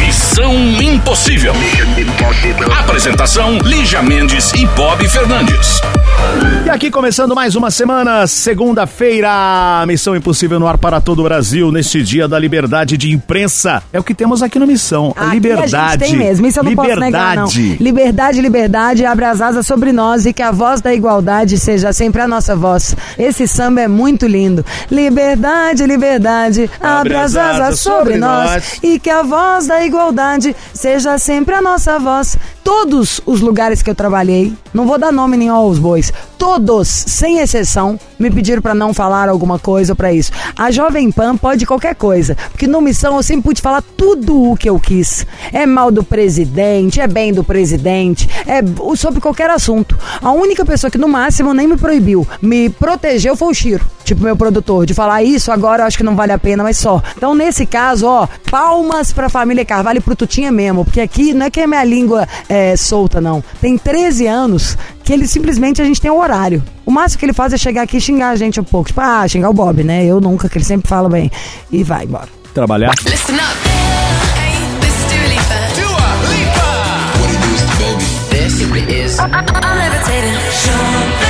Missão Impossível. Apresentação: Lígia Mendes e Bob Fernandes. E aqui começando mais uma semana, segunda-feira, Missão Impossível no ar para todo o Brasil, neste dia da liberdade de imprensa. É o que temos aqui no Missão, a Aqui liberdade. A gente tem mesmo, isso eu não posso negar, não. liberdade. Liberdade, liberdade, abre as asas sobre nós e que a voz da igualdade seja sempre a nossa voz. Esse samba é muito lindo. Liberdade, liberdade, abre as asas sobre nós e que a voz da igualdade seja sempre a nossa voz. Todos os lugares que eu trabalhei, não vou dar nome nenhum aos bois, todos, sem exceção, me pediram pra não falar alguma coisa pra isso. A Jovem Pan pode qualquer coisa, porque no Missão eu sempre pude falar tudo o que eu quis. É mal do presidente, é bem do presidente, é sobre qualquer assunto. A única pessoa que no máximo nem me proibiu, me protegeu foi o Chiro, tipo meu produtor, de falar isso agora eu acho que não vale a pena, mas só. Então nesse caso, ó, palmas pra família Carvalho e pro Tutinha mesmo, porque aqui não é que a minha língua é solta, não. Tem 13 anos que ele simplesmente a gente tem um horário. O máximo que ele faz é chegar aqui e xingar a gente um pouco. Tipo, ah, xingar o Bob, né? Eu nunca, que ele sempre fala bem. E vai embora. Trabalhar. Listen up. Hey, this is Dua Lipa. What it is to baby. This simply is. I'm levitating.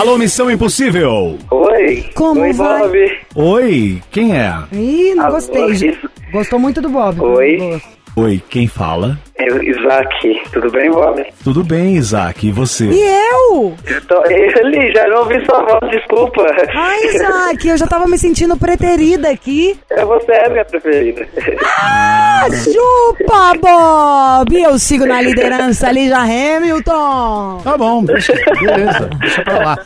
Alô, Missão Impossível. Oi. Como Oi, vai? Bob. Oi, quem é? Ih, não Alô, gostei. isso. Gostou muito do Bob. Oi. Gosto. Oi, quem fala? Eu, Isaac, tudo bem, Bob? Tudo bem, Isaac, e você? E eu? Eu tô, ele já não ouvi sua voz, desculpa. Ai, Isaac, eu já tava me sentindo preterida aqui. É, Você é a minha preferida. Ah, chupa, Bob! Eu sigo na liderança, Lígia Hamilton. Tá bom, deixa, beleza, deixa pra lá.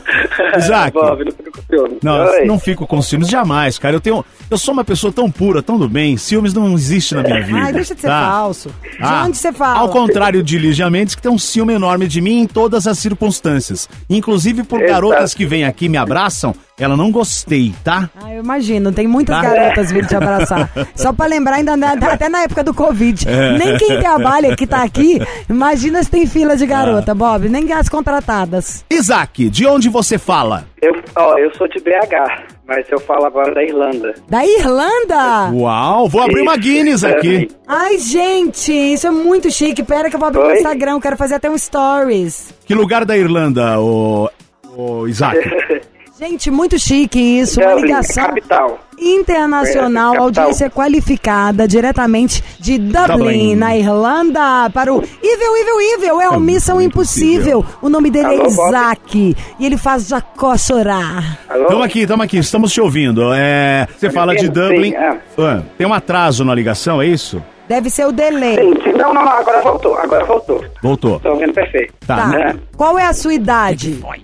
Isaac, Bob, não fica com ciúme. não, Oi. não fico com ciúmes jamais, cara. Eu tenho, eu sou uma pessoa tão pura, tão do bem. Ciúmes não existe na minha vida. Ai, deixa de ser tá? falso. De Ah, onde você fala? Ao contrário de Lígia Mendes, que tem um ciúme enorme de mim em todas as circunstâncias. Inclusive por Exato. garotas que vêm aqui e me abraçam, ela não gostei, tá? Ah, eu imagino, tem muitas Tá. garotas vindo te abraçar. Só pra lembrar, ainda na- até na época do Covid. É. Nem quem trabalha que tá aqui, imagina se tem fila de garota, Ah. Bob. Nem as contratadas. Isaac, de onde você fala? Eu, ó, eu sou de BH, mas eu falo agora da Irlanda. Da Irlanda? Uau, vou abrir uma Guinness aqui. Ai, gente, isso é muito chique. Pera que eu vou abrir o Oi? Instagram, quero fazer até um stories. Que lugar da Irlanda, ô, ô Isaac? Gente, muito chique isso. Uma ligação capital. internacional, É, audiência qualificada diretamente de Dublin, Dublin. na Irlanda, para o Evil, Evil, Evil. É o Missão Impossível. O nome dele é Alô, Bob? Isaac. E ele faz Jacó chorar. Alô? Tamo aqui, tamo aqui, estamos te ouvindo. É, você fala de Sim, Dublin. é. Ah, tem um atraso na ligação, é isso? Deve ser o delay. Sim, sim. Não, não, não, agora voltou, agora voltou. Voltou. Tô ouvindo perfeito. Tá. Tá. Qual é a sua idade? Tá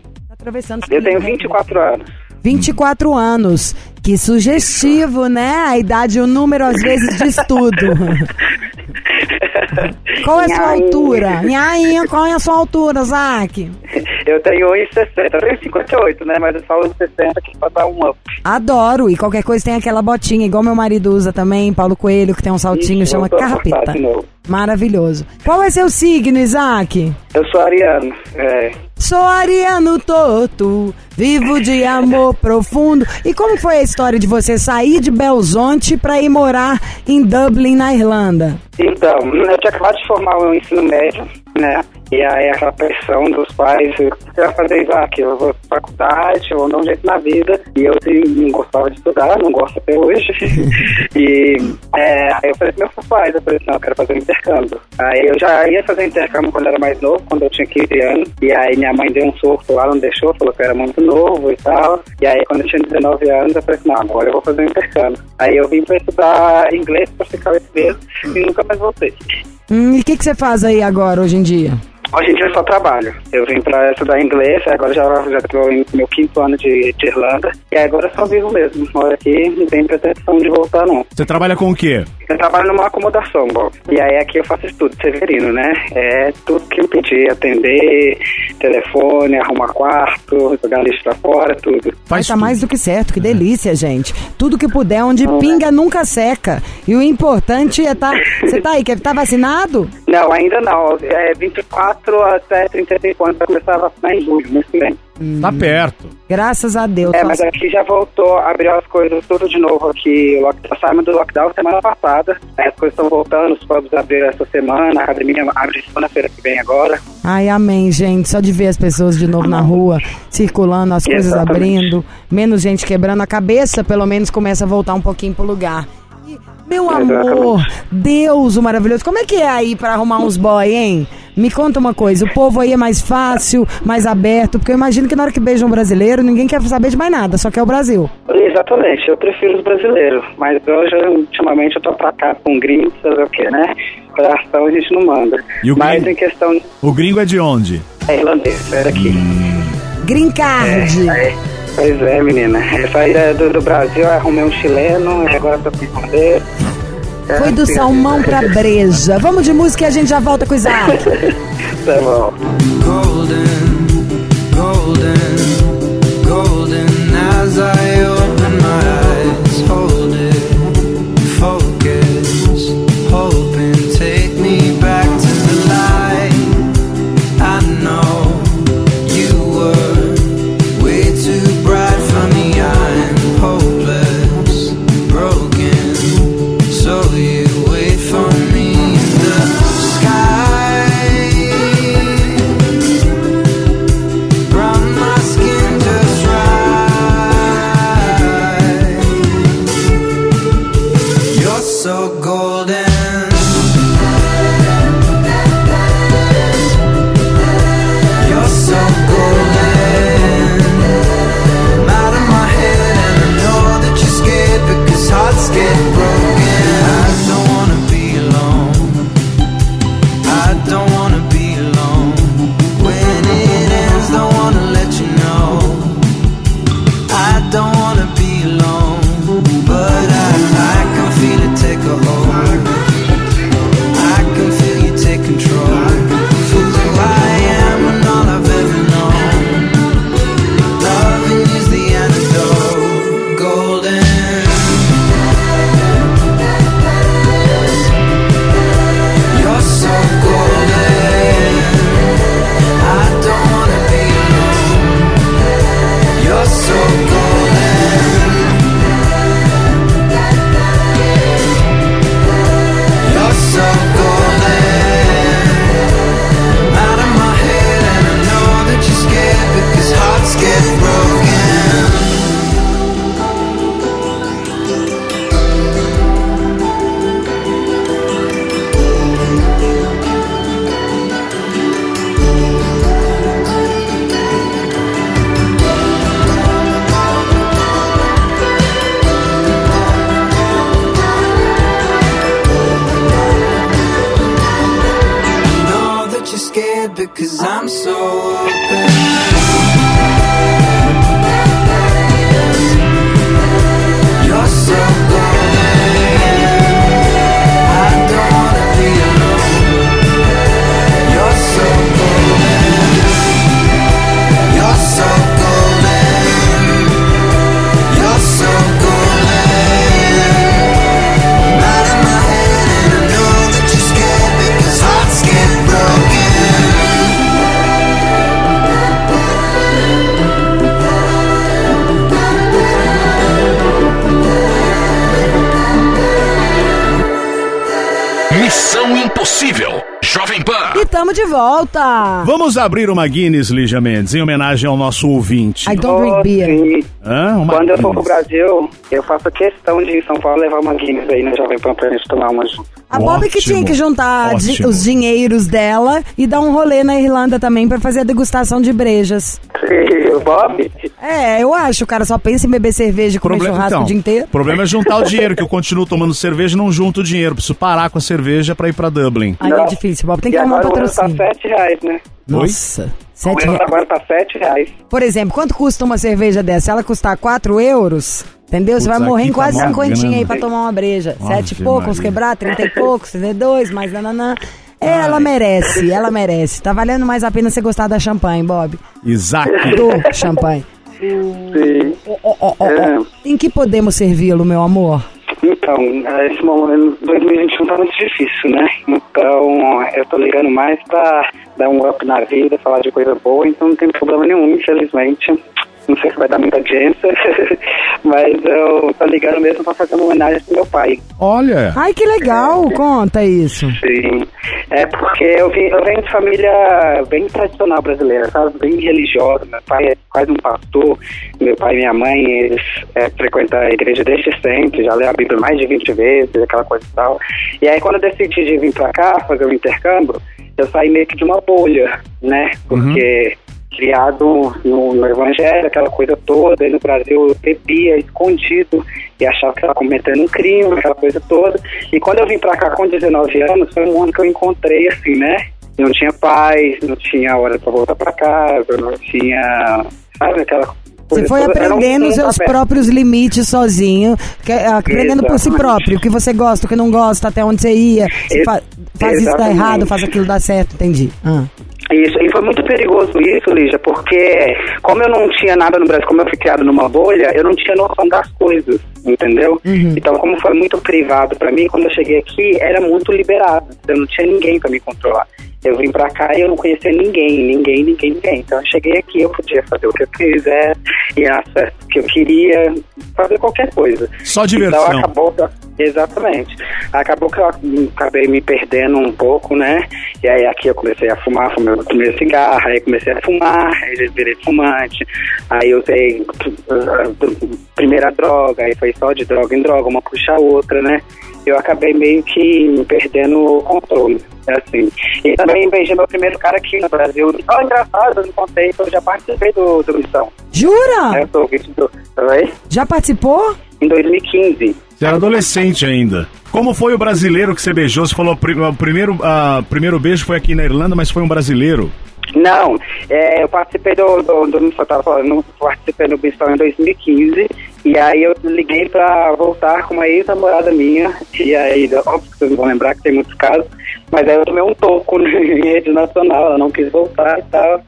atravessando. Eu tenho 24 anos. 24 anos. Que sugestivo, né? A idade e o número às vezes diz tudo. Qual é a sua altura? Nhaim, qual é a sua altura, Zac? Eu tenho 1,60. Eu tenho 58, né? Mas eu falo 60 aqui pra dar um up. Adoro. E qualquer coisa tem aquela botinha, igual meu marido usa também, Paulo Coelho, que tem um saltinho, Ixi, chama voltou a carrapeta. cortar de novo. Maravilhoso. Qual é seu signo, Isaac? Eu sou ariano. É, Sou ariano toto, vivo de amor profundo. E como foi a história de você sair de Belzonte pra ir morar em Dublin, na Irlanda? Então, eu tinha acabado de formar o ensino médio, né? E aí aquela pressão dos pais, você vai fazer Isaac, eu vou pra faculdade, ou não jeito na vida. E eu assim, não gostava de estudar, não gosto até hoje. e é, aí eu falei pro meus pais, eu falei assim, não, eu quero fazer um intercâmbio. Aí eu já ia fazer intercâmbio quando era mais novo, quando eu tinha 15 anos. E aí minha mãe deu um surto lá, não deixou, falou que eu era muito novo e tal. E aí quando eu tinha 19 anos, eu falei assim, não, agora eu vou fazer um intercâmbio. Aí eu vim pra estudar inglês pra ficar esse mês e nunca mais voltei. Hum, e o que, que você faz aí agora, hoje em dia? Hoje em dia eu só trabalho. Eu vim pra estudar inglês, agora já já tô no meu quinto ano de, de Irlanda. E agora eu só vivo mesmo. Moro aqui, não tenho pretensão de voltar não. Você trabalha com o quê? Eu trabalho numa acomodação, Bob. E aí aqui eu faço estudo severino, né? É tudo que eu pedi, atender, telefone, arrumar quarto, jogar lixo pra fora, tudo. Mas tá tudo. mais do que certo, que delícia, gente. Tudo que puder, onde pinga nunca seca. E o importante é tá. Você tá aí, quer tá vacinado? Não, ainda não. É 24 até 35 anos, vai começar a vacinar em julho, mês que vem. Tá perto. Graças a Deus. É, mas aqui já voltou, abriu as coisas tudo de novo aqui. O lockdown, saímos do lockdown semana passada. Aí as coisas estão voltando, os pubs abriram essa semana, a academia abre segunda-feira que vem agora. Ai, amém, gente. Só de ver as pessoas de novo na rua, circulando, as coisas Exatamente. abrindo, menos gente quebrando a cabeça, pelo menos começa a voltar um pouquinho pro lugar. E, meu amor, Exatamente. Deus, o maravilhoso. Como é que é aí pra arrumar uns boy, hein? Me conta uma coisa, o povo aí é mais fácil, mais aberto, porque eu imagino que na hora que beija um brasileiro, ninguém quer saber de mais nada, só quer o Brasil. Exatamente, eu prefiro os brasileiros. Mas hoje, ultimamente, eu tô pra cá com gringos, fazer o quê, né? Coração a gente não manda. E o Mas gringo? em questão O gringo é de onde? é irlandês, é daqui. Green card. É, pois é, menina. Eu saí da- do, do Brasil, arrumei um chileno, e agora tô com irlandês. É, Foi do salmão pra breja. Vamos de música e a gente já volta com o Isaac. Tá bom. E tamo de volta. Vamos abrir uma Guinness, Lígia Mendes, em homenagem ao nosso ouvinte. I don't drink beer. Quando eu for pro. Brasil, eu faço questão de ir em São Paulo levar uma Guinness aí no Jovem Pan pra gente tomar uma junto. A Bob que tinha que juntar di- os dinheiros dela e dar um rolê na Irlanda também pra fazer a degustação de brejas. Sim, o Bob? É, eu acho. O cara só pensa em beber cerveja e comer Problema, churrasco então, o dia inteiro. o problema é juntar o dinheiro, que eu continuo tomando cerveja e não junto o dinheiro. Preciso parar com a cerveja pra ir pra Dublin. Aí é difícil, Bob. Tem que arrumar um agora o euro tá patrocínio. 7 reais, né? Nossa. Sete reais. agora tá 7 reais. Por exemplo, quanto custa uma cerveja dessa? Se ela custar 4 euros, entendeu? Você Putz, vai morrer em tá quase mó cinquentinha aí pra tomar uma breja. Ave Sete e poucos, Maria. quebrar, trinta e poucos, 32, mais nananã. Ela merece, ela merece. Tá valendo mais a pena você gostar da champanhe, Bob. Isaac. Do champanhe. Sim. Ó, ó, ó, ó. É. Em que podemos servi-lo, meu amor? Então, esse momento, 2021 tá muito difícil, né? Então, eu tô ligando mais pra dar um up na vida, falar de coisa boa, então não tem problema nenhum, infelizmente. Não sei se vai dar muita audiência, mas eu tô ligando mesmo pra fazer uma homenagem pro meu pai. Olha. Ai, que legal, conta isso. Sim. É porque eu, vim, eu venho de família bem tradicional brasileira, sabe? Bem religiosa. Meu pai é quase um pastor. Meu pai e minha mãe, eles é, frequentam a igreja desde sempre, já lê a Bíblia mais de 20 vezes, aquela coisa e tal. E aí, quando eu decidi de vir pra cá fazer o intercâmbio, eu saí meio que de uma bolha, né? Porque criado no, no evangelho, aquela coisa toda, e no Brasil eu bebia escondido e achava que estava cometendo um crime, aquela coisa toda. E quando eu vim pra cá com 19 anos, foi um mundo que eu encontrei, assim, né? Não tinha paz, não tinha hora pra voltar pra casa, não tinha, sabe, aquela Você foi aprendendo mundo seus próprios limites sozinho, que- aprendendo por si Exatamente. próprio, o que você gosta, o que não gosta, até onde você ia. Faz isso dar exatamente. errado, faz aquilo dar certo, entendi. Ah. Isso, e foi muito perigoso isso, Lígia, porque como eu não tinha nada no Brasil, como eu fui criado numa bolha, eu não tinha noção das coisas, entendeu? Então, como foi muito privado pra mim, quando eu cheguei aqui, era muito liberado. Eu não tinha ninguém pra me controlar. Eu vim pra cá e eu não conhecia ninguém, ninguém, ninguém, ninguém. Então, eu cheguei aqui, eu podia fazer o que eu quiser, nas festas que eu queria, fazer qualquer coisa. Só diversão. Então, acabou, exatamente. Acabou que eu acabei me perdendo um pouco, né? E aí aqui eu comecei a fumar, fumei meu primeiro cigarro, aí comecei a fumar, aí virei fumante, aí eu usei uh, primeira droga, aí foi só de droga em droga, uma puxa a outra, né? Eu acabei meio que perdendo o controle, assim. E também beijei meu primeiro cara aqui no Brasil. Olha, engraçado, eu não contei, que eu já participei do, do Missão. Jura? Eu sou ouvinte do... Oi? Já participou? Em 2015. Você era adolescente ainda. Como foi o brasileiro que você beijou? Você falou o primeiro, ah, primeiro beijo foi aqui na Irlanda, mas foi um brasileiro. Não, é, eu participei do, do, do eu tava falando, participei do Bistão em 2015 e aí eu liguei pra voltar com uma ex-namorada minha e aí, óbvio que vocês vão lembrar que tem muitos casos, mas aí eu tomei um toco em rede nacional, ela não quis voltar e tal.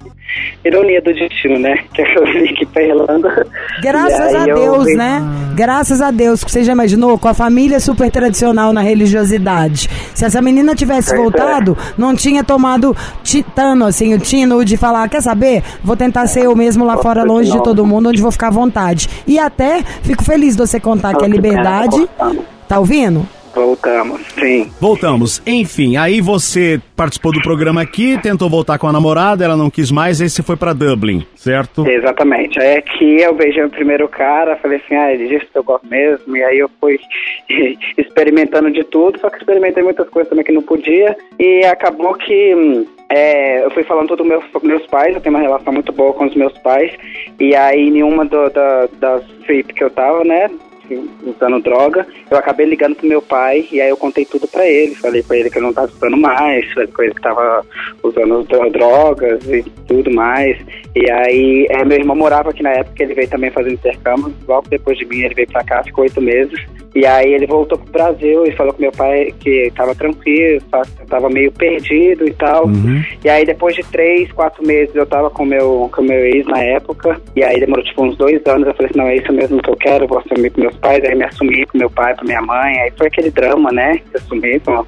Ironia do destino, né? Que eu vim aqui pra Irlanda. Graças a eu Deus, vim- né? Graças a Deus. Você já imaginou? Com a família super tradicional na religiosidade. Se essa menina tivesse é. voltado, não tinha tomado titano, assim, o tino de falar, quer saber? Vou tentar ser eu mesmo lá fora, longe de todo mundo, onde vou ficar à vontade. E até fico feliz de você contar que a liberdade. Tá ouvindo? Voltamos, sim. Voltamos. Enfim, aí você participou do programa aqui, tentou voltar com a namorada, ela não quis mais, aí você foi pra Dublin, certo? Exatamente. Aí aqui eu beijei o primeiro cara, falei assim, ah, ele disse que eu gosto mesmo, e aí eu fui experimentando de tudo, só que experimentei muitas coisas também que não podia, e acabou que hum, é, eu fui falando tudo com meus, meus pais, eu tenho uma relação muito boa com os meus pais, e aí nenhuma do, da, das VIP que eu tava, né, usando droga, eu acabei ligando pro meu pai e aí eu contei tudo pra ele, falei pra ele que eu não tava usando mais, falei com ele que tava usando dro- drogas e tudo mais. E aí é, meu irmão morava aqui na época, ele veio também fazer intercâmbio, logo depois de mim ele veio pra cá, ficou oito meses. E aí ele voltou pro Brasil e falou com meu pai que tava tranquilo, tava meio perdido e tal. E aí depois de três, quatro meses eu tava com meu, com meu ex na época, e aí demorou tipo uns dois anos, eu falei assim, não, é isso mesmo que eu quero, vou assumir com meus pais, aí me assumi com meu pai, com minha mãe, aí foi aquele drama, né, que eu assumi com,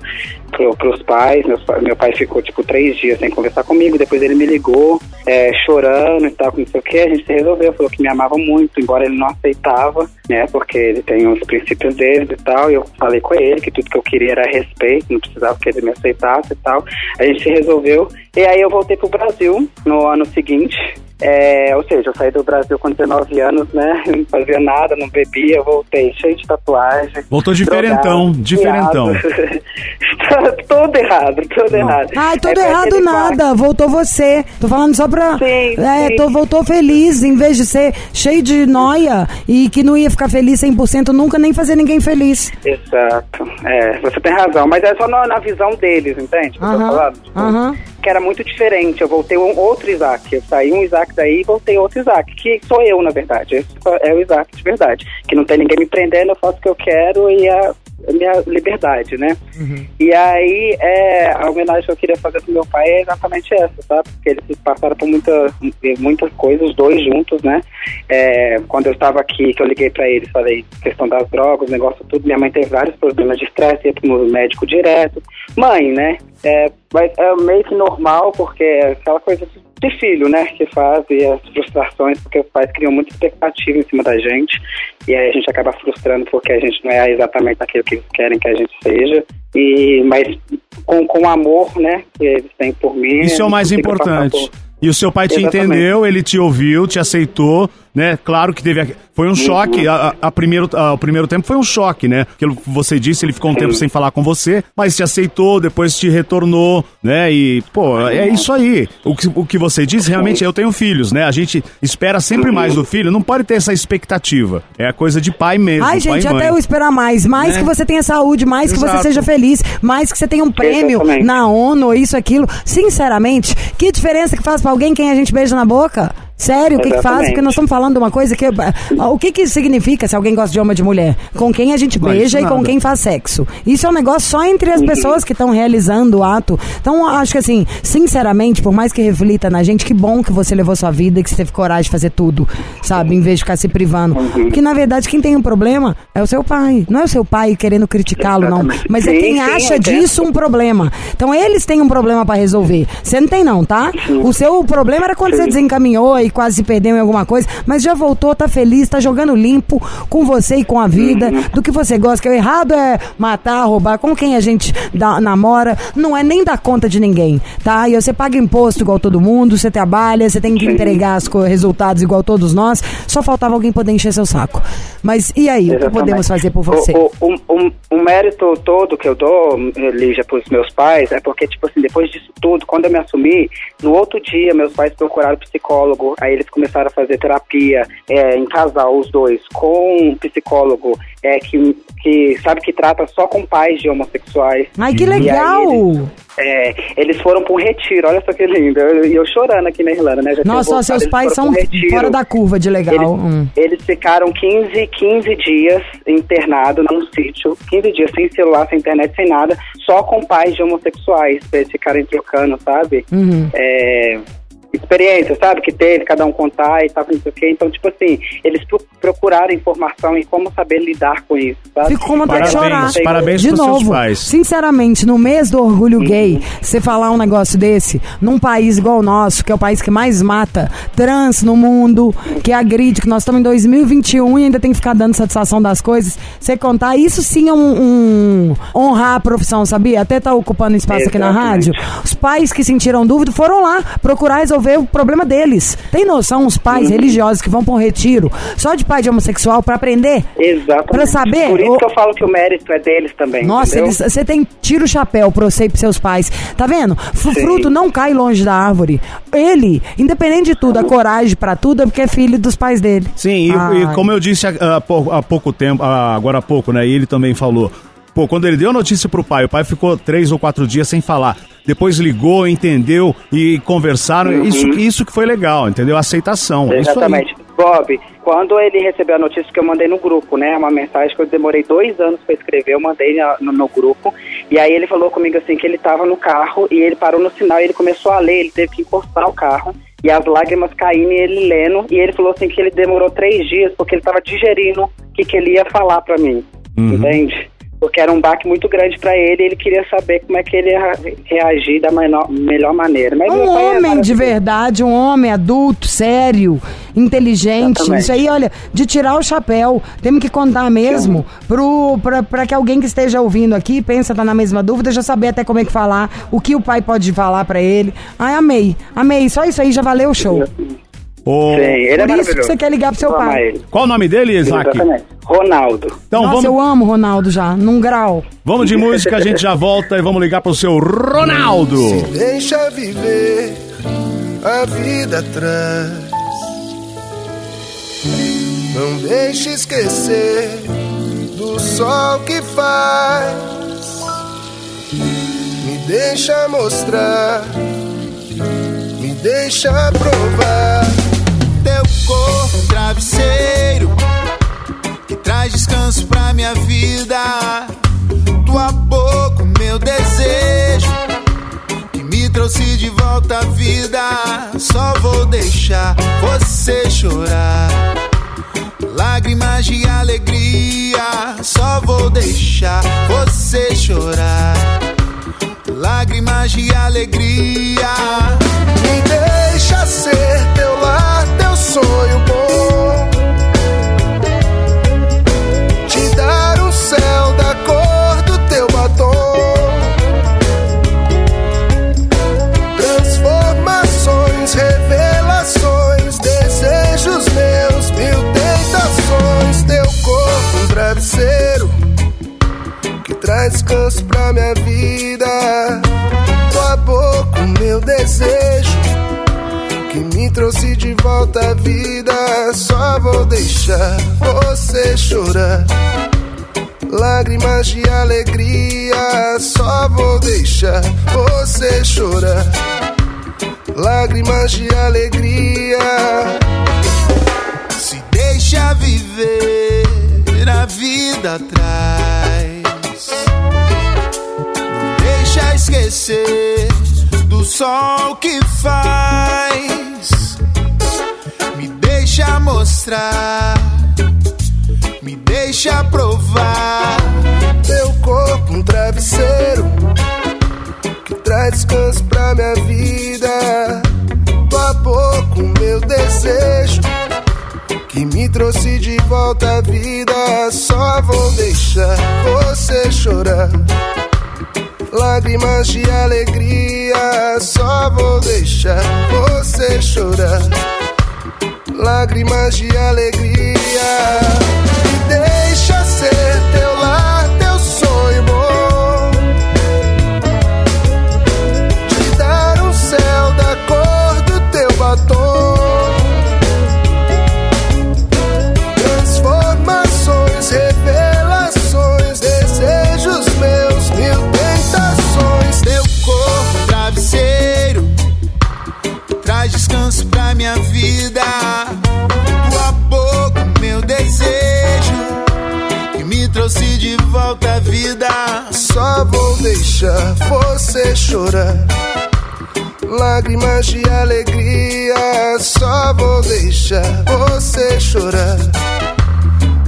pro, pros pais, meus, pa- meu pai ficou tipo três dias sem conversar comigo, depois ele me ligou, é, chorando e tal, com não sei o que, a gente se resolveu, falou que me amava muito, embora ele não aceitava, né, porque ele tem uns princípios sonhos deles e tal. E eu falei com ele que tudo que eu queria era respeito, não precisava que ele me aceitasse e tal. A gente resolveu. E aí eu voltei pro Brasil no ano seguinte. É, ou seja, eu saí do Brasil com 19 anos, né? Não fazia nada, não bebia, voltei cheio de tatuagem. Voltou diferentão, drogado, diferentão. todo errado, todo errado. Ai, tudo É, errado nada. Voltou você. Tô falando só pra. Sim, é, sim. tô- voltou feliz, em vez de ser cheio de noia e que não ia ficar feliz 100% nunca, nem fazer ninguém feliz. Exato. É, você tem razão, mas é só na, na visão deles, entende? que eu tô falando? Tipo, aham. Que era muito diferente. Eu voltei um outro Isaac. Eu saí um Isaac daí e voltei outro Isaac, que sou eu, na verdade. Esse é o Isaac de verdade. Que não tem ninguém me prendendo, eu faço o que eu quero e a, minha liberdade, né? E aí, é, a homenagem que eu queria fazer pro meu pai é exatamente essa, sabe? Porque eles passaram por muita, muitas coisas, os dois juntos, né? É, quando eu estava aqui, que eu liguei pra eles, falei questão das drogas, negócio tudo, minha mãe teve vários problemas de estresse, ia pro médico direto. Mãe, né? É, mas é meio que normal, porque é aquela coisa de filho, né? Que faz e as frustrações, porque os pais criam muita expectativa em cima da gente. E aí a gente acaba frustrando porque a gente não é exatamente aquilo que eles querem que a gente seja. E, mas com, com amor, né? Que eles têm por mim. Isso é o mais importante. por- E o seu pai te Exatamente. entendeu, ele te ouviu, te aceitou, né? Claro que teve. a- Foi um choque. A, a- primeiro, a- o primeiro tempo foi um choque, né? Pelo que você disse, ele ficou um tempo sem falar com você, mas te aceitou, depois te retornou, né? E, pô, é isso aí. O que, o que você disse, realmente, eu tenho filhos, né? A gente espera sempre mais do filho, não pode ter essa expectativa. É a coisa de pai mesmo. Ai, pai gente, e mãe. até eu esperar mais. Mais Né? que você tenha saúde, mais que você Exato. seja feliz, mais que você tenha um prêmio Exatamente. na ONU, isso, aquilo. Sinceramente, que diferença que faz pra alguém quem a gente beija na boca? Sério, o que, que faz? Porque nós estamos falando de uma coisa que. ah, O que, que significa se alguém gosta de homem de mulher? Com quem a gente beija isso e com quem faz sexo. Isso é um negócio só entre as pessoas que estão realizando o ato. Então, acho que assim, sinceramente, por mais que reflita na gente, que bom que você levou sua vida e que você teve coragem de fazer tudo, sabe? Em vez de ficar se privando. Porque, na verdade, quem tem um problema é o seu pai. Não é o seu pai querendo criticá-lo, não. Mas é Sim, quem sim, acha disso um problema. Então, eles têm um problema pra resolver. Você não tem, não, tá? O seu problema era quando você desencaminhou e quase se perdeu em alguma coisa, mas já voltou, tá feliz, tá jogando limpo com você e com a vida, Uhum. do que você gosta. Que o errado é matar, roubar, com quem a gente dá- namora, não é nem dar conta de ninguém, tá? E você paga imposto igual todo mundo, você trabalha, você tem que entregar os co- resultados igual todos nós, só faltava alguém poder encher seu saco. Mas e aí, o que Exatamente. podemos fazer por você? O, o, o, o mérito todo que eu dou, Lígia, pros meus pais, é porque, tipo assim, depois disso tudo, quando eu me assumi, no outro dia, meus pais procuraram psicólogo, aí eles começaram a fazer terapia é, em casal, os dois, com um psicólogo é, que, que sabe que trata só com pais de homossexuais. Ai, que E legal! eles- É, eles foram para um retiro, olha só que lindo. Eu, eu chorando aqui na Irlanda, né? Já Nossa, voltado, seus pais são um fora da curva de legal. Eles, Hum. eles ficaram 15, 15 dias internados num sítio, 15 dias sem celular, sem internet, sem nada, só com pais de homossexuais, pra eles ficarem trocando, sabe? Uhum. É, experiência, sabe? Que teve, cada um contar e tal, não sei o quê. Então, tipo assim, eles pro- procuraram informação e como saber lidar com isso, sabe? Fico com vontade de Parabéns, chorar. parabéns de novo, pais. sinceramente, no mês do orgulho gay, você falar um negócio desse, num país igual o nosso, que é o país que mais mata trans no mundo, que agride, que nós estamos em 2021 e ainda tem que ficar dando satisfação das coisas, você contar, isso sim é um, um- honrar a profissão, sabia? Até tá ocupando espaço aqui na Exatamente. rádio. Os pais que sentiram dúvida foram lá procurar resolver o problema deles. Tem noção os pais religiosos que vão para um retiro só de pai de homossexual para aprender? Exatamente. Pra saber, Por isso o- que eu falo que o mérito é deles também. Nossa, eles- você tem tira o chapéu pra você e pros seus pais. Tá vendo? Sim. fruto não cai longe da árvore. Ele, independente de tudo, a coragem pra tudo é porque é filho dos pais dele. Sim, e, e como eu disse há, há pou- há pouco tempo, há- agora há pouco, né? E ele também falou. Pô, quando ele deu a notícia pro pai, o pai ficou três ou quatro dias sem falar. Depois ligou, entendeu e conversaram. Isso, isso que foi legal, entendeu? A aceitação. Exatamente. Bob, quando ele recebeu a notícia que eu mandei no grupo, né? Uma mensagem que eu demorei dois anos para escrever, eu mandei no, no grupo. E aí ele falou comigo assim que ele estava no carro e ele parou no sinal e ele começou a ler, ele teve que encostar o carro. E as lágrimas caindo e ele lendo. E ele falou assim que ele demorou três dias porque ele estava digerindo o que, que ele ia falar para mim. Uhum. Entende? Porque era um baque muito grande pra ele e ele queria saber como é que ele ia reagir da menor- melhor maneira. Mas Um é homem de verdade, um homem adulto, sério, inteligente. Exatamente. Isso aí, olha, de tirar o chapéu. Temos que contar mesmo pra que alguém que esteja ouvindo aqui, pensa, tá na mesma dúvida, já saber até como é que falar, o que o pai pode falar pra ele. Ai, amei, amei. Só isso aí já valeu o show. Ô, Sim, ele é Por isso que você quer ligar pro seu pai. ele. Qual o nome dele, Isaac? Exatamente. Ronaldo. Então Nossa, vamos, eu amo o Ronaldo já, num grau. vamos de música, a gente já volta e vamos ligar pro seu Ronaldo. Deixa viver a vida atrás. Não deixe esquecer do sol que faz. Me deixa mostrar, me deixa provar. Corpo, um travesseiro que traz descanso pra minha vida. Tua boca, meu desejo que me trouxe de volta à vida. Só vou deixar você chorar. Lágrimas de alegria, só vou deixar você chorar. Lágrimas de alegria. Me deixa ser sonho bom. Te dar um céu da cor do teu batom. Transformações, revelações, desejos meus, mil tentações. Teu corpo, um travesseiro que traz descanso pra minha vida. Tua boca, o meu desejo me trouxe de volta à vida. Só vou deixar você chorar. Lágrimas de alegria, só vou deixar você chorar. Lágrimas de alegria. Se deixa viver a vida atrás. Não deixa esquecer do sol que faz. Mostrar, me deixa provar. Teu corpo, um travesseiro que traz descanso pra minha vida. Tua boca, o meu desejo que me trouxe de volta à vida. Só vou deixar você chorar. Lágrimas de alegria, só vou deixar você chorar. Lágrimas de alegria, me deixa ser teu volta à vida. Só vou deixar você chorar. Lágrimas de alegria, só vou deixar você chorar.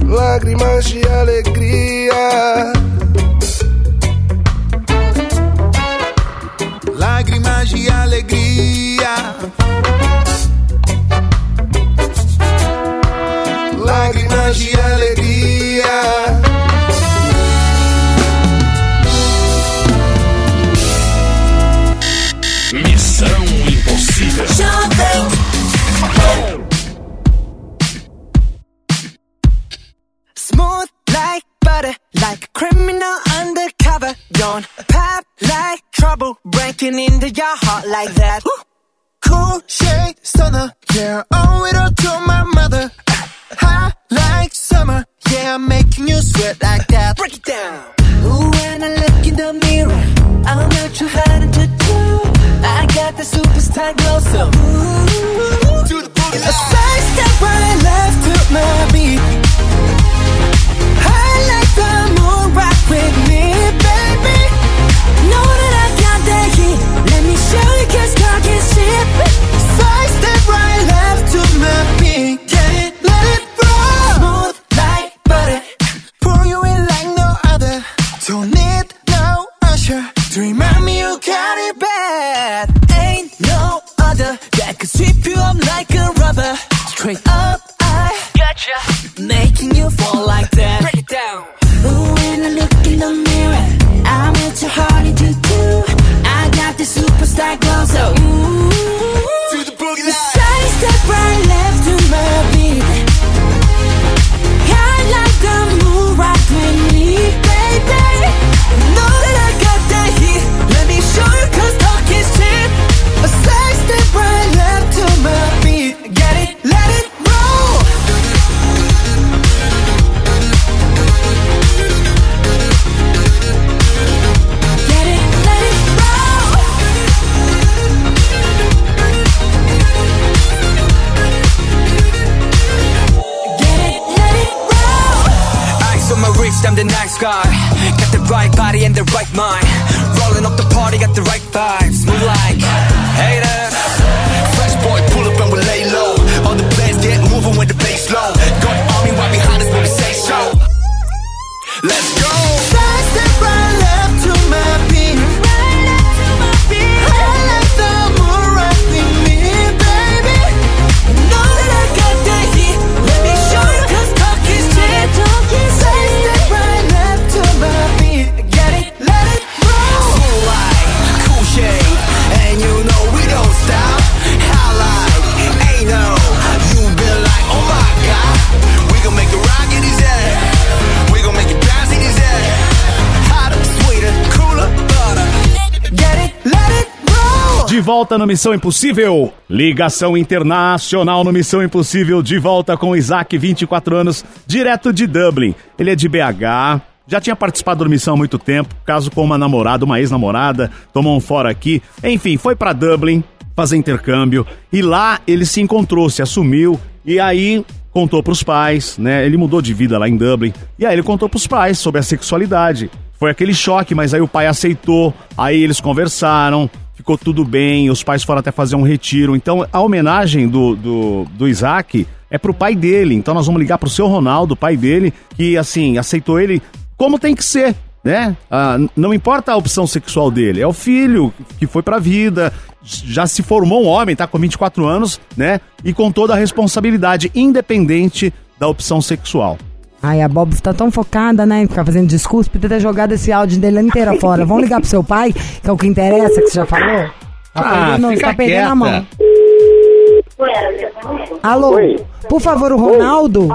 Lágrimas de alegria. Lágrimas de alegria, lágrimas de alegria. Don't pop like trouble, breaking into your heart like that. Cool shade stunner, yeah, owe it all to my mother. High like summer, yeah, I'm making you sweat like that. Break it down. Ooh, when I look in the mirror, I'm not too hard to do. I got the superstar glow, so ooh, To the a side step right left to my beat. So near. Volta no Missão Impossível. Ligação internacional no Missão Impossível. De volta com Isaac, 24 anos, direto de Dublin. Ele é de BH. Já tinha participado do Missão há muito tempo. Caso com uma namorada, uma ex-namorada. Tomou um fora aqui. Enfim, foi pra Dublin fazer intercâmbio. E lá ele se encontrou, se assumiu. E aí contou pros pais, né? Ele mudou de vida lá em Dublin. E aí ele contou pros pais sobre a sexualidade. Foi aquele choque, mas aí o pai aceitou. Aí eles conversaram ficou tudo bem, os pais foram até fazer um retiro. Então, a homenagem do, do, do Isaac é pro pai dele. Então, nós vamos ligar pro seu Ronaldo, pai dele, que, assim, aceitou ele como tem que ser, né? Ah, não importa a opção sexual dele, é o filho que foi pra vida, já se formou um homem, tá com 24 anos, né? E com toda a responsabilidade, independente da opção sexual. Ai, a Bob tá tão focada, né, em ficar fazendo discurso, podia ter jogado esse áudio dele inteira fora. Vamos ligar pro seu pai, que é o que interessa, que você já falou? Tá perdendo, fica tá perdendo quieta. a mão. Alô? Por favor, o Ronaldo?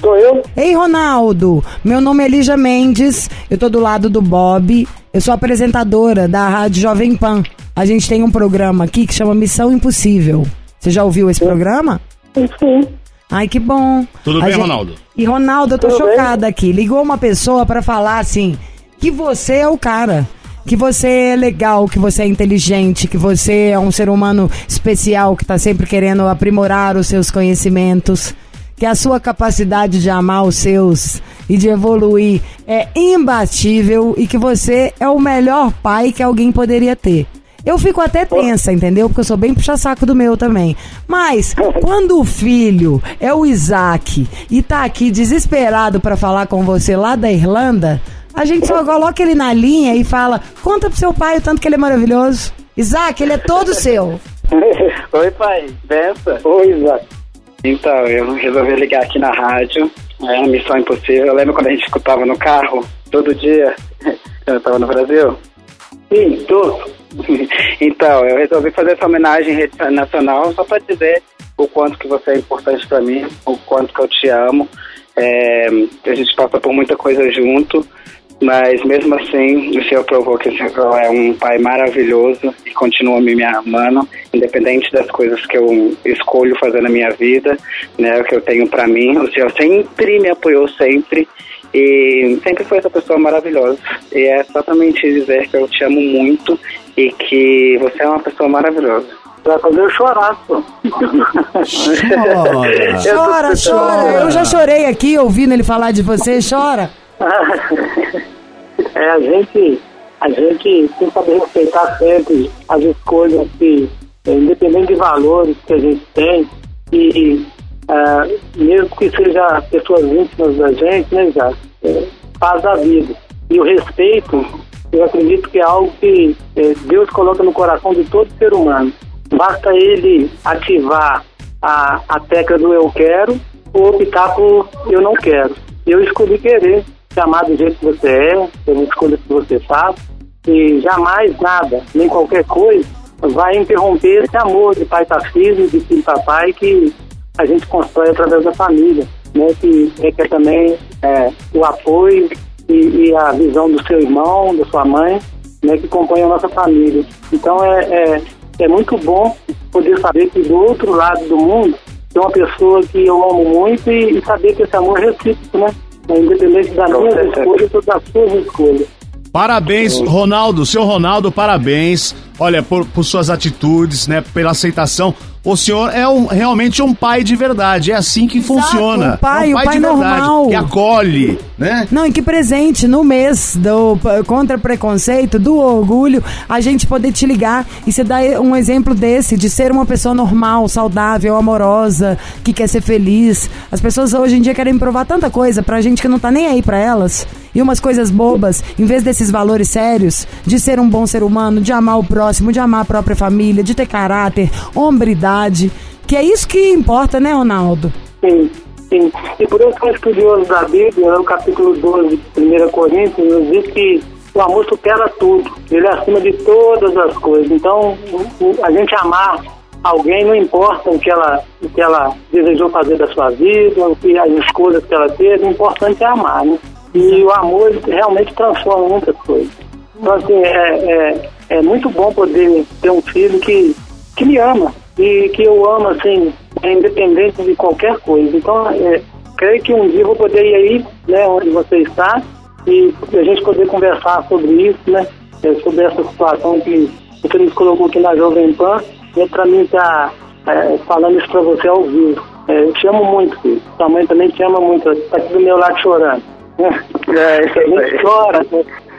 Sou eu? Ei, Ronaldo. Meu nome é Lígia Mendes. Eu tô do lado do Bob. Eu sou apresentadora da Rádio Jovem Pan. A gente tem um programa aqui que chama Missão Impossível. Você já ouviu esse programa? Sim. Ai, que bom. Tudo A bem, gente- Ronaldo? E Ronaldo, eu tô Tudo bem? chocada aqui. Ligou uma pessoa pra falar assim que você é o cara. Que você é legal, que você é inteligente, que você é um ser humano especial que tá sempre querendo aprimorar os seus conhecimentos, que a sua capacidade de amar os seus e de evoluir é imbatível e que você é o melhor pai que alguém poderia ter. Eu fico até tensa, entendeu? Porque eu sou bem puxa-saco do meu também. Mas, quando o filho é o Isaac e tá aqui desesperado pra falar com você lá da Irlanda, a gente só coloca ele na linha e fala: conta pro seu pai o tanto que ele é maravilhoso. Isaac, ele é todo seu. Oi, pai. Benção. Oi, Isaac. Então, eu resolvi ligar aqui na rádio. É uma missão impossível. Eu lembro quando a gente escutava no carro, todo dia, quando eu tava no Brasil. Sim, tô. então, eu resolvi fazer essa homenagem nacional só para dizer o quanto que você é importante para mim, o quanto que eu te amo. É, a gente passa por muita coisa junto, mas mesmo assim, o senhor provou que o senhor é um pai maravilhoso e continua me amando, independente das coisas que eu escolho fazer na minha vida, né, o que eu tenho para mim. O senhor sempre me apoiou, sempre. E sempre foi essa pessoa maravilhosa. E é exatamente dizer que eu te amo muito e que você é uma pessoa maravilhosa. Vai fazer eu chorar, pô. Chora, chora. Eu já chorei aqui ouvindo ele falar de você. Chora. É, a gente, a gente tem que saber respeitar sempre as escolhas que, eh, independente de valores que a gente tem, e ah, mesmo que seja pessoas íntimas da gente, né, já, é, faz a vida. E o respeito, eu acredito que é algo que eh, Deus coloca no coração de todo ser humano. Basta ele ativar a, a tecla do eu quero ou optar por eu não quero. Eu escolhi querer, te amar do jeito que você é, pela escolha que você faz, e jamais nada, nem qualquer coisa, vai interromper esse amor de pai para filho, de filho para pai, que a gente constrói através da família, né? Que requer também é, o apoio e, e a visão do seu irmão, da sua mãe, né? Que compõe a nossa família. Então é, é, é muito bom poder saber que do outro lado do mundo tem uma pessoa que eu amo muito e, e saber que esse amor é recíproco, né? É, independente das minhas escolhas ou das suas escolhas. Parabéns, Ronaldo. Seu Ronaldo, parabéns. Olha, por, por suas atitudes, né? Pela aceitação. O senhor é um- realmente um pai de verdade. É assim que funciona. o pai, é um o pai de verdade. normal. Que acolhe, né? Não, e que presente no mês do contra preconceito, do orgulho, a gente poder te ligar e você dar um exemplo desse, de ser uma pessoa normal, saudável, amorosa, que quer ser feliz. As pessoas hoje em dia querem provar tanta coisa pra gente que não tá nem aí pra elas. E umas coisas bobas, em vez desses valores sérios, de ser um bom ser humano, de amar o próximo, de amar a própria família, de ter caráter, hombridade. Que é isso que importa, né, Ronaldo? Sim, sim. E por eu ser estudioso da Bíblia, no capítulo 12 de 1 Coríntios, nos diz que o amor supera tudo. Ele é acima de todas as coisas. Então, a gente amar alguém não importa o que ela, o que ela desejou fazer da sua vida, o que as escolhas que ela teve, o importante é amar, né? E o amor realmente transforma muitas coisas. Então, assim, é, é, é muito bom poder ter um filho que, que me ama e que eu amo, assim, é independente de qualquer coisa. Então, é, creio que um dia vou poder ir aí, né, onde você está, e a gente poder conversar sobre isso, né, é, sobre essa situação que você nos colocou aqui na Jovem Pan, e para mim estar falando isso para você ao vivo. É, eu te amo muito, filho. Sua mãe também te ama muito, está aqui do meu lado chorando. É, a gente chora?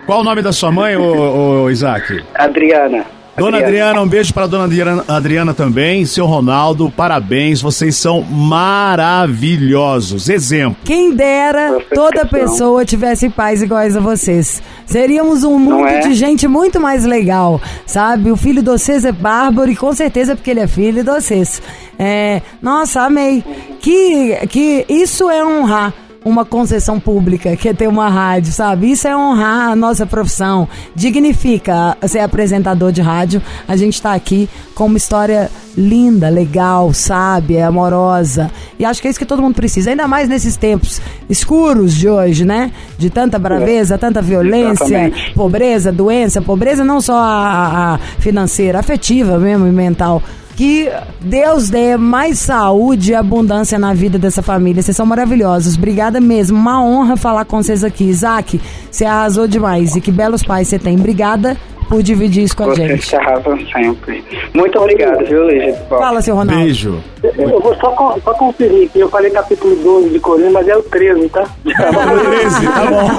Qual o nome da sua mãe, ô, ô, Isaac? Adriana. Dona Adriana, um beijo para dona Adriana, Adriana também. Seu Ronaldo, parabéns. Vocês são maravilhosos. Exemplo. Quem dera toda pessoa tivesse pais iguais a vocês. Seríamos um mundo é? de gente muito mais legal, sabe? O filho de vocês é bárbaro e com certeza porque ele é filho de vocês. É, nossa, amei. Que, que isso é honrar uma concessão pública, que é ter uma rádio, sabe? Isso é honrar a nossa profissão. Dignifica ser apresentador de rádio. A gente tá aqui com uma história linda, legal, sábia, amorosa. E acho que é isso que todo mundo precisa. Ainda mais nesses tempos escuros de hoje, né? De tanta braveza, tanta violência, Exatamente. pobreza, doença. Pobreza não só a, a financeira, afetiva mesmo e mental. Que Deus dê mais saúde e abundância na vida dessa família. Vocês são maravilhosos. Obrigada mesmo. Uma honra falar com vocês aqui. Isaac, você arrasou demais. E que belos pais você tem. Obrigada por dividir isso com a Vocês gente. se arrasam sempre. Muito obrigado, viu, Lígia? Fala, seu Ronaldo. Beijo. Eu vou só, só conferir aqui. Eu falei capítulo 12 de Coríntios, mas é o 13, tá? 13, tá bom.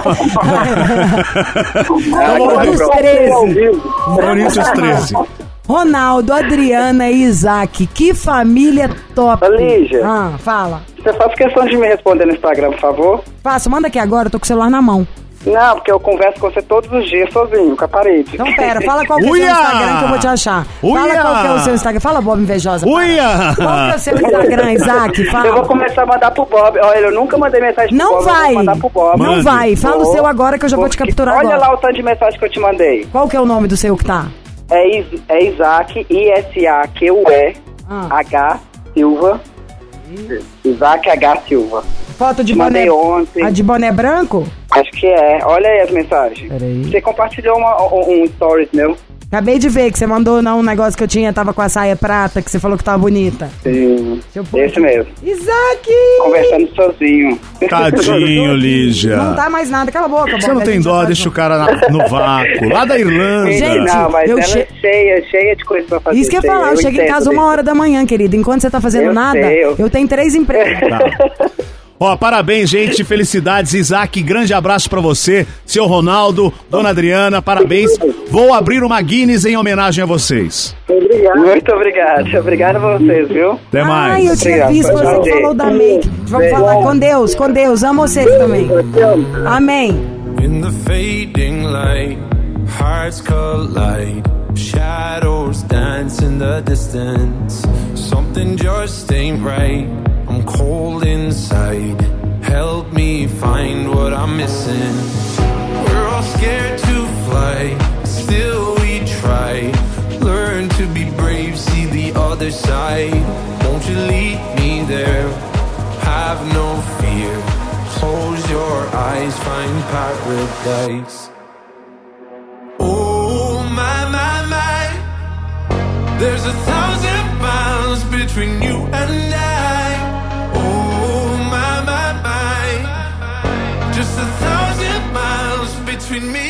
Coríntios Ao 13. vivo. Coríntios 13. Ronaldo, Adriana e Isaac. Que família top. Lígia. Ah, fala. Você faz questão de me responder no Instagram, por favor? Faço, manda aqui agora, eu tô com o celular na mão. Não, porque eu converso com você todos os dias sozinho, com a parede. Então pera, fala qual que é o seu Uia! Instagram que eu vou te achar. Fala Uia! qual que é o seu Instagram. Fala, Bob Invejosa. fala. Uia! Qual que é o seu Instagram, Isaac? Eu vou Fala. começar a mandar pro Bob. Olha, eu nunca mandei mensagem pro Não Bob, eu vai. vou mandar pro Bob. Não vai. Fala o Vou. seu agora que eu já vou te Porque- capturar Olha agora. lá o tanto de mensagem que eu te mandei. Qual que é o nome do seu que tá? É, é Isaac, I-S-A-Q-U-E, Ah. H Silva. Isaac H Silva. Foto de Te boné. mandei ontem. A de boné branco? Acho que é. Olha aí as mensagens. Peraí. Você compartilhou uma- um, um stories meu. Acabei de ver que você mandou não, um negócio que eu tinha, tava com a saia prata, que você falou que tava bonita. Sim. eu pôr Esse mesmo. Isaac! Conversando sozinho. Tadinho, Lígia. Não tá mais nada, cala a boca, Você não tem dó, deixa o cara na- no vácuo. Lá da Irlanda. Gente, não, mas eu ela che- é cheia, cheia de coisa pra fazer. Isso que eu ia falar, eu cheguei em casa uma hora da manhã, querido. Enquanto você tá fazendo Eu nada, sei, eu- eu tenho três empregos. Tá. Ó, parabéns, gente. Felicidades, Isaac. Grande abraço pra você, seu Ronaldo, dona Adriana. Parabéns. Vou abrir uma Guinness em homenagem a vocês. Obrigado. Muito obrigado. Obrigado a vocês, viu? Até mais. Ai, eu tinha Obrigado, visto, tchau. você falou da make. Vamos Beijo. falar com Deus, com Deus. Amo vocês também. Amém. In the fading light, hearts collide. Shadows dance in the distance. Something just ain't right. I'm cold inside. Help me find what I'm missing. We're all scared to fly, still we try. Learn to be brave, see the other side. Won't you lead me there? Have no fear. Close your eyes, find paradise. Oh my my my, there's a thousand between you and I. Oh my my my, just a thousand miles between me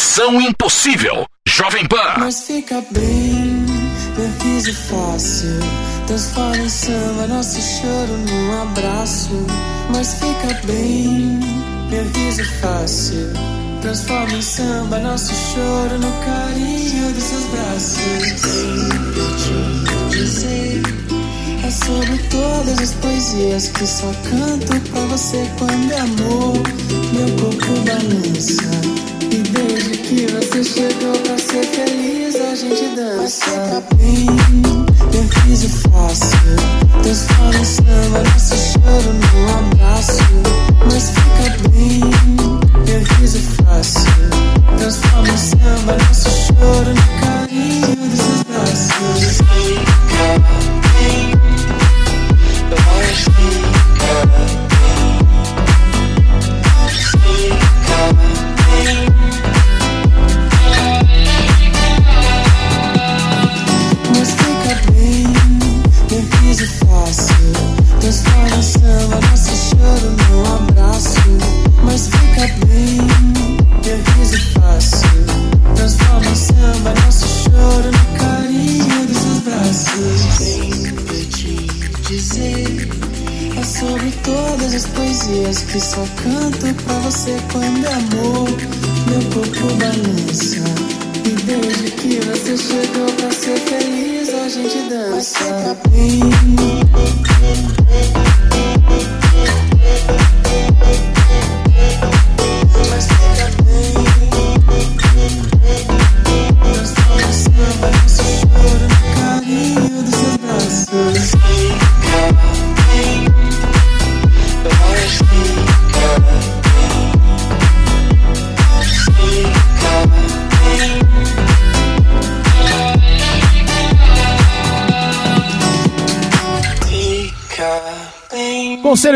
Missão Impossível. Jovem Pan. Mas fica bem, meu riso fácil. Transforma em samba nosso choro num abraço. Mas fica bem, meu riso fácil. Transforma em samba nosso choro no carinho dos seus braços. Eu te dizer, é sobre todas as poesias que só canto pra você quando é amor. Meu corpo balança. E que você chegou pra ser feliz, a gente dança. Fica bem, meu riso fácil. Transforma em samba nosso choro num abraço. Mas fica bem, meu riso fácil. Transforma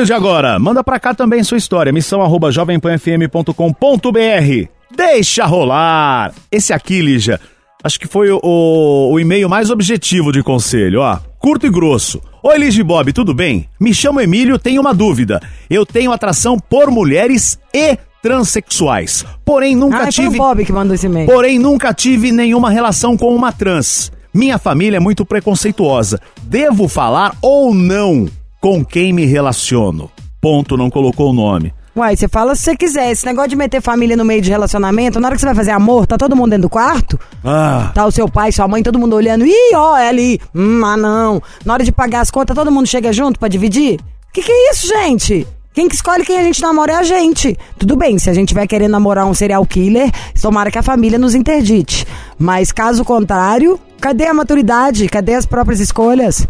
de agora, manda pra cá também sua história, missão arroba jovempanfm.com.br. Deixa rolar! Esse aqui, Lígia, acho que foi o, o, o e-mail mais objetivo de conselho, ó. Curto e grosso. Oi, Ligia e Bob, tudo bem? Me chamo Emílio, tenho uma dúvida. Eu tenho atração por mulheres e transexuais. Porém, nunca foi o tive. Bob que mandou esse e-mail. Porém, nunca tive nenhuma relação com uma trans. Minha família é muito preconceituosa. Devo falar ou não com quem me relaciono? Ponto, não colocou o nome. Uai, você fala se você quiser. Esse negócio de meter família no meio de relacionamento, na hora que você vai fazer amor, tá todo mundo dentro do quarto? Ah, Tá o seu pai, sua mãe, todo mundo olhando. Ih, ó, é ali. Hum, ah, não. Na hora de pagar as contas, todo mundo chega junto pra dividir? Que que é isso, gente? Quem que escolhe quem a gente namora é a gente. Tudo bem, se a gente vai querer namorar um serial killer, tomara que a família nos interdite. Mas caso contrário, cadê a maturidade? Cadê as próprias escolhas?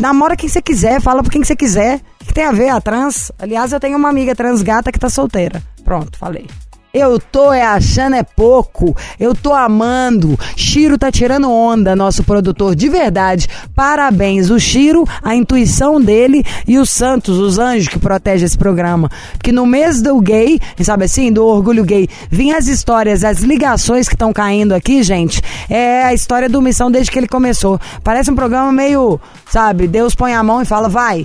Namora quem você quiser, fala por quem você quiser. O que tem a ver a trans? Aliás, eu tenho uma amiga trans gata que tá solteira. Pronto, falei. Eu tô é achando é pouco. Eu tô amando. Chiro tá tirando onda, nosso produtor de verdade. Parabéns, o Chiro, a intuição dele e os santos, os anjos que protegem esse programa. Porque no mês do gay, sabe assim, do orgulho gay, vinham as histórias, as ligações que estão caindo aqui, gente. É a história do Missão desde que ele começou. Parece um programa meio, sabe, Deus põe a mão e fala, vai.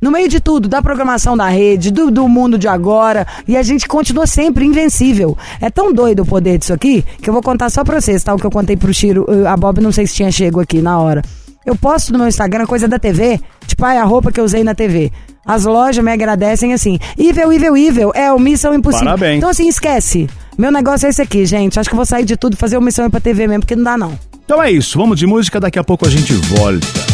No meio de tudo, da programação da rede, do, do mundo de agora, e a gente continua sempre invencível. É tão doido o poder disso aqui, que eu vou contar só pra vocês, tá? O que eu contei pro Chiro, eu- a Bob não sei se tinha chego aqui na hora. Eu posto no meu Instagram coisa da TV, tipo, ai, a roupa que eu usei na TV. As lojas me agradecem assim, Ivel, Ivel, Ivel, é o Missão Impossível. Parabéns. Então assim, esquece. Meu negócio é esse aqui, gente. Acho que eu vou sair de tudo e fazer o Missão pra TV mesmo, porque não dá não. Então é isso, vamos de música, daqui a pouco a gente volta.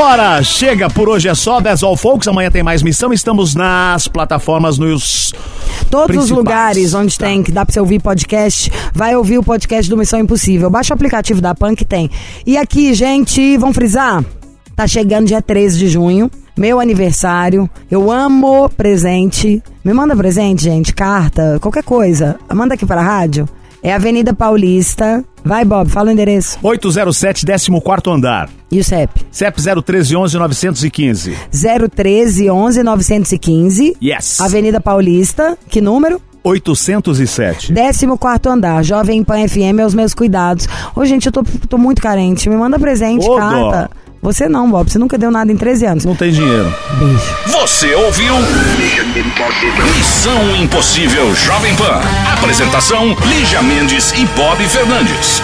Vambora! Chega, por hoje é só. That's all, folks. Amanhã tem mais missão. Estamos nas plataformas no, Todos os lugares onde tem que dá pra você ouvir podcast, vai ouvir o podcast do Missão Impossível. Baixa o aplicativo da PAN que tem. E aqui, gente, vamos frisar? Tá chegando dia 13 de junho, meu aniversário. Eu amo presente. Me manda presente, gente, carta, qualquer coisa. Manda aqui pra rádio. É Avenida Paulista. Vai, Bob, fala o endereço. 807, 14 andar. E o CEP? CEP 013 11 915. 013 11 915. Yes. Avenida Paulista. Que número? 807. 14 andar, Jovem Pan FM aos meus cuidados. Ô, gente, eu tô, tô muito carente. Me manda presente, Ô, carta. Você não, Bob. Você nunca deu nada em 13 anos. Não tem dinheiro. Beijo. Você ouviu? Missão Impossível Jovem Pan. Apresentação: Lígia Mendes e Bob Fernandes.